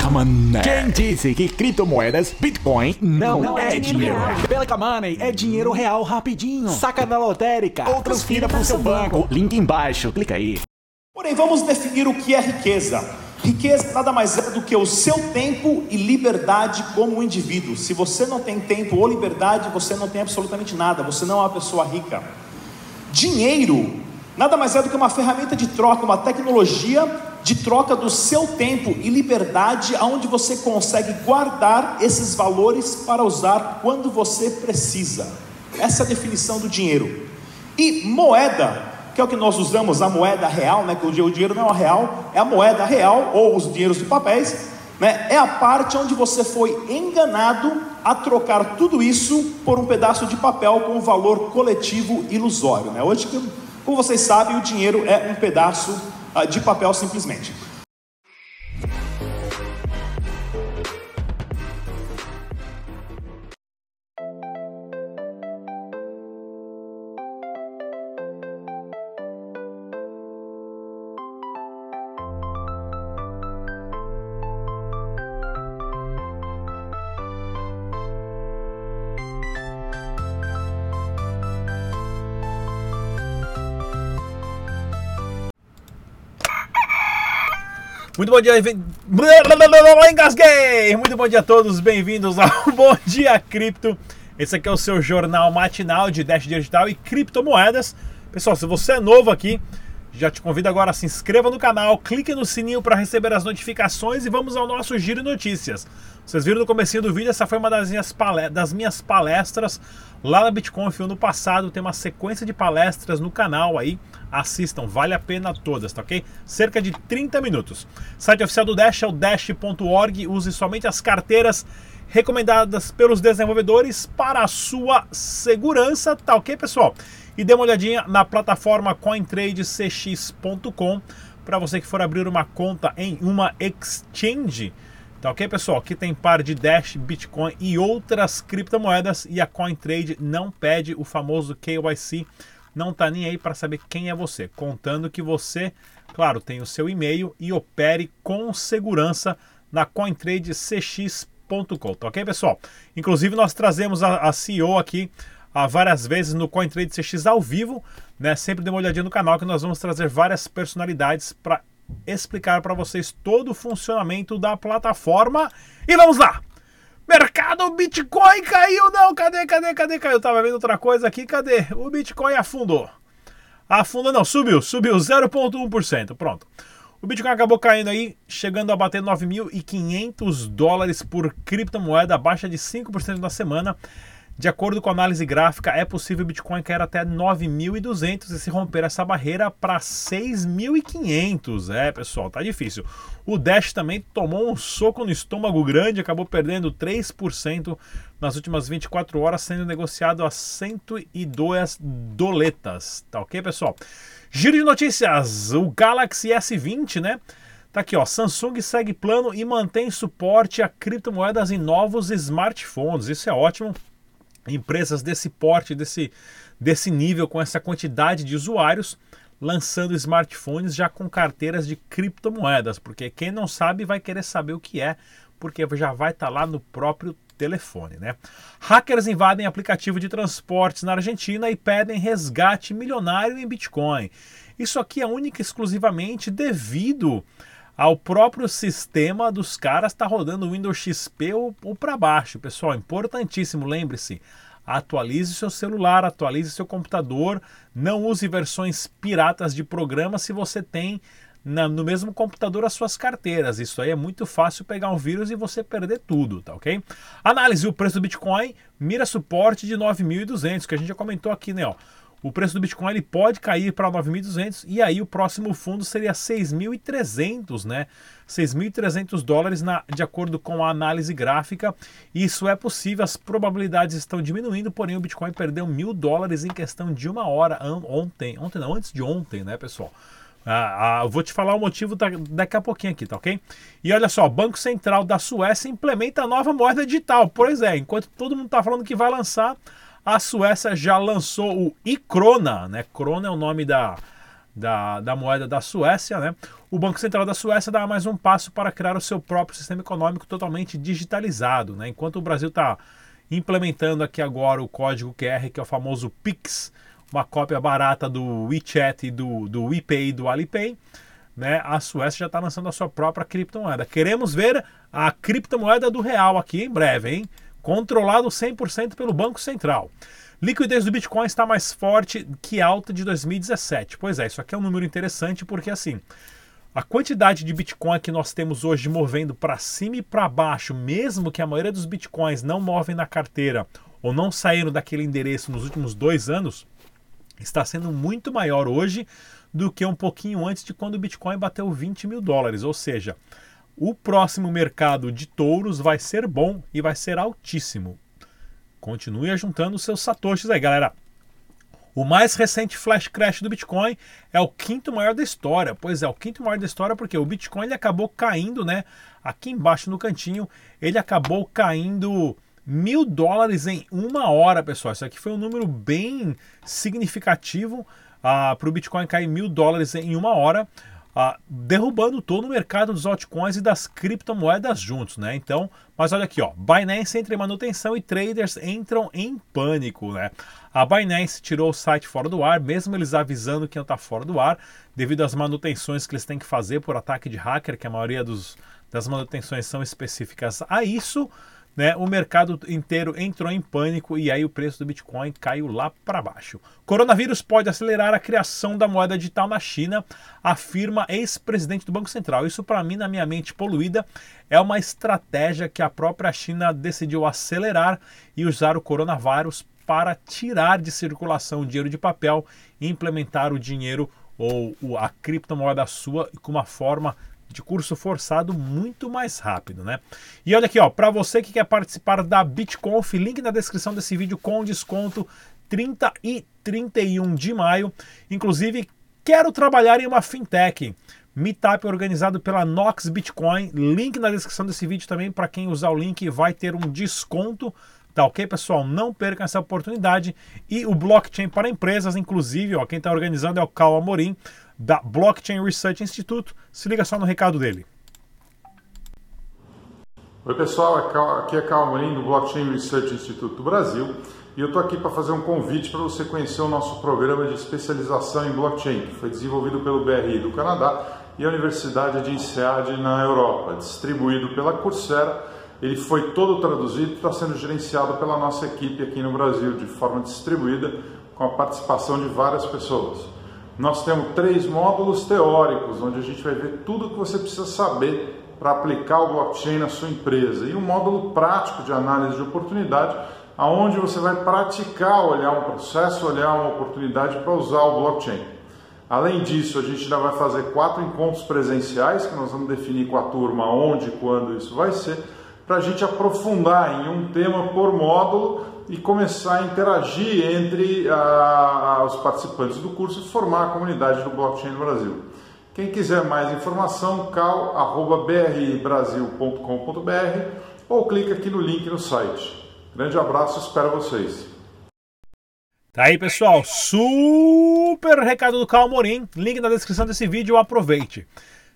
Calma, Quem disse que criptomoedas, Bitcoin, não, não é, é dinheiro? Pelica Money é dinheiro real rapidinho. Saca da lotérica ou transfira para o seu banco. Link embaixo, clica aí. Porém, vamos definir o que é riqueza. Riqueza nada mais é do que o seu tempo e liberdade como indivíduo. Se você não tem tempo ou liberdade, você não tem absolutamente nada, você não é uma pessoa rica. Dinheiro nada mais é do que uma ferramenta de troca, uma tecnologia de troca do seu tempo e liberdade, aonde você consegue guardar esses valores para usar quando você precisa. Essa é a definição do dinheiro. E moeda, que é o que nós usamos, a moeda real, né? Que o dinheiro não é real, é a moeda real ou os dinheiros de papéis, né? É a parte onde você foi enganado a trocar tudo isso por um pedaço de papel com um valor coletivo ilusório, né? Hoje, como vocês sabem, o dinheiro é um pedaço de papel simplesmente. Muito bom dia, engasguei! Muito bom dia a todos, bem-vindos ao Bom Dia Cripto. Esse aqui é o seu jornal matinal de Dash Digital e criptomoedas. Pessoal, se você é novo aqui, já te convido agora a se inscreva no canal, clique no sininho para receber as notificações e vamos ao nosso giro de notícias. Vocês viram no começo do vídeo, essa foi uma das minhas, das minhas palestras lá na BitConf ano passado. Tem uma sequência de palestras no canal aí. Assistam, vale a pena todas, tá ok? Cerca de 30 minutos. Site oficial do Dash é o dash.org. Use somente as carteiras recomendadas pelos desenvolvedores para a sua segurança, tá ok, pessoal? E dê uma olhadinha na plataforma CoinTradeCX.com para você que for abrir uma conta em uma exchange. Tá ok, pessoal? Aqui tem par de Dash, Bitcoin e outras criptomoedas e a CoinTrade não pede o famoso KYC, não tá nem aí para saber quem é você, contando que você, claro, tem o seu e-mail e opere com segurança na CoinTradeCX.com, tá ok, pessoal? Inclusive nós trazemos a, a CEO aqui várias vezes no CoinTrade CX ao vivo, né? Sempre dê uma olhadinha no canal que nós vamos trazer várias personalidades para explicar para vocês todo o funcionamento da plataforma. E vamos lá! Mercado Bitcoin caiu, não? Cadê, cadê, cadê? Caiu. Eu tava vendo outra coisa aqui, cadê? O Bitcoin afundou. Afundou, não, subiu, subiu 0,1%. Pronto. O Bitcoin acabou caindo aí, chegando a bater 9.500 dólares por criptomoeda, baixa de 5% na semana. De acordo com a análise gráfica, é possível o Bitcoin cair até 9.200 e se romper essa barreira para 6.500. É, pessoal, tá difícil. O Dash também tomou um soco no estômago grande, acabou perdendo 3% nas últimas 24 horas, sendo negociado a 102 doletas. Tá ok, pessoal? Giro de notícias: o Galaxy S20, né? Tá aqui, ó. Samsung segue plano e mantém suporte a criptomoedas em novos smartphones. Isso é ótimo empresas desse porte, desse, desse nível, com essa quantidade de usuários, lançando smartphones já com carteiras de criptomoedas, porque quem não sabe vai querer saber o que é, porque já vai estar tá lá no próprio telefone, né? Hackers invadem aplicativo de transportes na Argentina e pedem resgate milionário em Bitcoin. Isso aqui é única e exclusivamente devido ao próprio sistema dos caras está rodando o Windows XP ou, ou para baixo. Pessoal, importantíssimo, lembre-se, atualize seu celular, atualize seu computador, não use versões piratas de programa se você tem na, no mesmo computador as suas carteiras. Isso aí é muito fácil pegar um vírus e você perder tudo, tá ok? Análise: o preço do Bitcoin mira suporte de 9.200, que a gente já comentou aqui, né? Ó o preço do Bitcoin ele pode cair para 9.200 e aí o próximo fundo seria 6.300, né? 6.300 dólares na, de acordo com a análise gráfica. Isso é possível, as probabilidades estão diminuindo, porém o Bitcoin perdeu mil dólares em questão de uma hora ontem, ontem não, antes de ontem, né, pessoal? Ah, ah, vou te falar o motivo da, daqui a pouquinho aqui, tá ok? E olha só, Banco Central da Suécia implementa a nova moeda digital. Pois é, enquanto todo mundo está falando que vai lançar, a Suécia já lançou o iCrona, né? Krona é o nome da, da, da moeda da Suécia, né? O Banco Central da Suécia dá mais um passo para criar o seu próprio sistema econômico totalmente digitalizado, né? Enquanto o Brasil está implementando aqui agora o código QR, que é o famoso Pix, uma cópia barata do WeChat, do, do WePay e do Alipay, né? A Suécia já está lançando a sua própria criptomoeda. Queremos ver a criptomoeda do real aqui em breve, hein? Controlado 100% pelo Banco Central. Liquidez do Bitcoin está mais forte que alta de 2017. Pois é, isso aqui é um número interessante porque assim, a quantidade de Bitcoin que nós temos hoje movendo para cima e para baixo, mesmo que a maioria dos Bitcoins não movem na carteira ou não saíram daquele endereço nos últimos dois anos, está sendo muito maior hoje do que um pouquinho antes de quando o Bitcoin bateu 20 mil dólares. Ou seja, o próximo mercado de touros vai ser bom e vai ser altíssimo. Continue juntando seus satoshis aí, galera. O mais recente flash crash do Bitcoin é o quinto maior da história. Pois é, o quinto maior da história porque o Bitcoin ele acabou caindo, né? Aqui embaixo no cantinho, ele acabou caindo mil dólares em uma hora, pessoal. Isso aqui foi um número bem significativo ah, para o Bitcoin cair mil dólares em uma hora ah, derrubando todo o mercado dos altcoins e das criptomoedas juntos, né? Então, mas olha aqui, ó, Binance entra em manutenção e traders entram em pânico, né? A Binance tirou o site fora do ar, mesmo eles avisando que não está fora do ar, devido às manutenções que eles têm que fazer por ataque de hacker, que a maioria dos, das manutenções são específicas a isso né, o mercado inteiro entrou em pânico e aí o preço do Bitcoin caiu lá para baixo. Coronavírus pode acelerar a criação da moeda digital na China, afirma ex-presidente do Banco Central. Isso para mim, na minha mente poluída, é uma estratégia que a própria China decidiu acelerar e usar o coronavírus para tirar de circulação o dinheiro de papel e implementar o dinheiro ou a criptomoeda sua com uma forma de curso forçado muito mais rápido, né? E olha aqui, ó, para você que quer participar da BitConf, link na descrição desse vídeo com desconto 30 e 31 de maio. Inclusive, quero trabalhar em uma fintech. Meetup organizado pela Nox Bitcoin. Link na descrição desse vídeo também para quem usar o link vai ter um desconto. Tá ok, pessoal? Não percam essa oportunidade. E o blockchain para empresas, inclusive, ó, quem está organizando é o Cal Amorim da Blockchain Research Institute. Se liga só no recado dele. Oi pessoal, é aqui é Carl Marim do Blockchain Research Institute do Brasil e eu estou aqui para fazer um convite para você conhecer o nosso programa de especialização em blockchain, que foi desenvolvido pelo BRI do Canadá e a Universidade de INSEAD na Europa, distribuído pela Coursera. Ele foi todo traduzido e está sendo gerenciado pela nossa equipe aqui no Brasil, de forma distribuída, com a participação de várias pessoas. Nós temos três módulos teóricos, onde a gente vai ver tudo o que você precisa saber para aplicar o blockchain na sua empresa, e um módulo prático de análise de oportunidade, aonde você vai praticar olhar um processo, olhar uma oportunidade para usar o blockchain. Além disso, a gente ainda vai fazer quatro encontros presenciais, que nós vamos definir com a turma onde e quando isso vai ser, para a gente aprofundar em um tema por módulo e começar a interagir entre a, os participantes do curso e formar a comunidade do blockchain no Brasil. Quem quiser mais informação, cal.brbrasil.com.br ou clica aqui no link no site. Grande abraço, espero vocês. Tá aí, pessoal. Super recado do Cal Morim. Link na descrição desse vídeo, aproveite.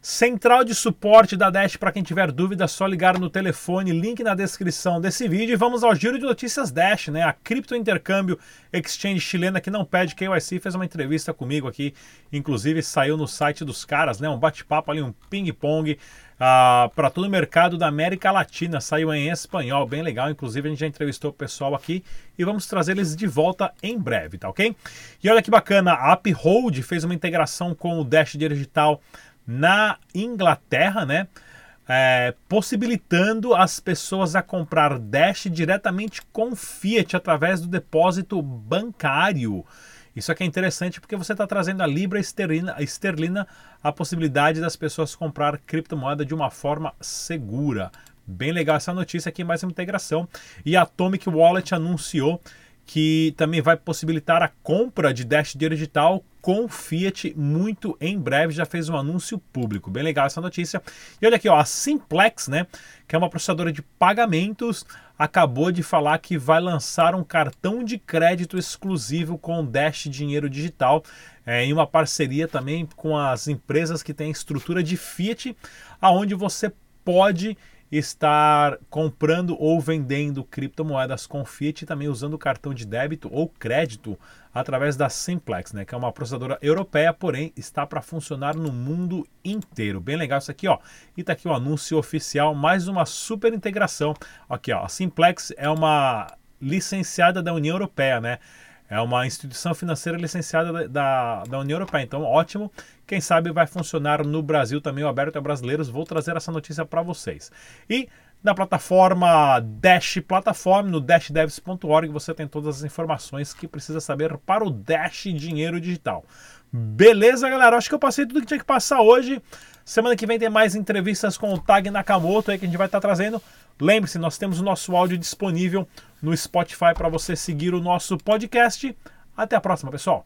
Central de suporte da Dash para quem tiver dúvida, só ligar no telefone, link na descrição desse vídeo. E vamos ao giro de notícias Dash, né? A cripto intercâmbio exchange chilena que não pede KYC fez uma entrevista comigo aqui, inclusive saiu no site dos caras, né? Um bate-papo ali, um ping-pong. Uh, ah, para todo o mercado da América Latina, saiu em espanhol, bem legal. Inclusive, a gente já entrevistou o pessoal aqui e vamos trazer eles de volta em breve, tá ok? E olha que bacana, a Uphold fez uma integração com o Dash Digital na Inglaterra, né? É, possibilitando as pessoas a comprar Dash diretamente com Fiat através do depósito bancário. Isso aqui é interessante porque você está trazendo a Libra esterlina, esterlina a possibilidade das pessoas comprar criptomoeda de uma forma segura. Bem legal essa notícia aqui, mais uma integração. E a Atomic Wallet anunciou que também vai possibilitar a compra de Dash Dinheiro Digital com Fiat muito em breve, já fez um anúncio público. Bem legal essa notícia. E olha aqui, ó, a Simplex, né, que é uma processadora de pagamentos, acabou de falar que vai lançar um cartão de crédito exclusivo com Dash Dinheiro Digital, é, em uma parceria também com as empresas que têm estrutura de Fiat, aonde você pode estar comprando ou vendendo criptomoedas com Fiat também usando cartão de débito ou crédito através da Simplex, né, que é uma processadora europeia, porém está para funcionar no mundo inteiro. Bem legal isso aqui, ó. E tá aqui o anúncio oficial, mais uma super integração. Aqui, ó, a Simplex é uma licenciada da União Europeia, né? É uma instituição financeira licenciada da, da União Europeia. Então, ótimo. Quem sabe vai funcionar no Brasil também, o aberto a brasileiros. Vou trazer essa notícia para vocês. E na plataforma Dash Plataforma, no dashdevs.org, você tem todas as informações que precisa saber para o Dash Dinheiro Digital. Beleza, galera? Acho que eu passei tudo que tinha que passar hoje. Semana que vem tem mais entrevistas com o Tag Nakamoto aí que a gente vai estar trazendo. Lembre-se, nós temos o nosso áudio disponível no Spotify para você seguir o nosso podcast. Até a próxima, pessoal.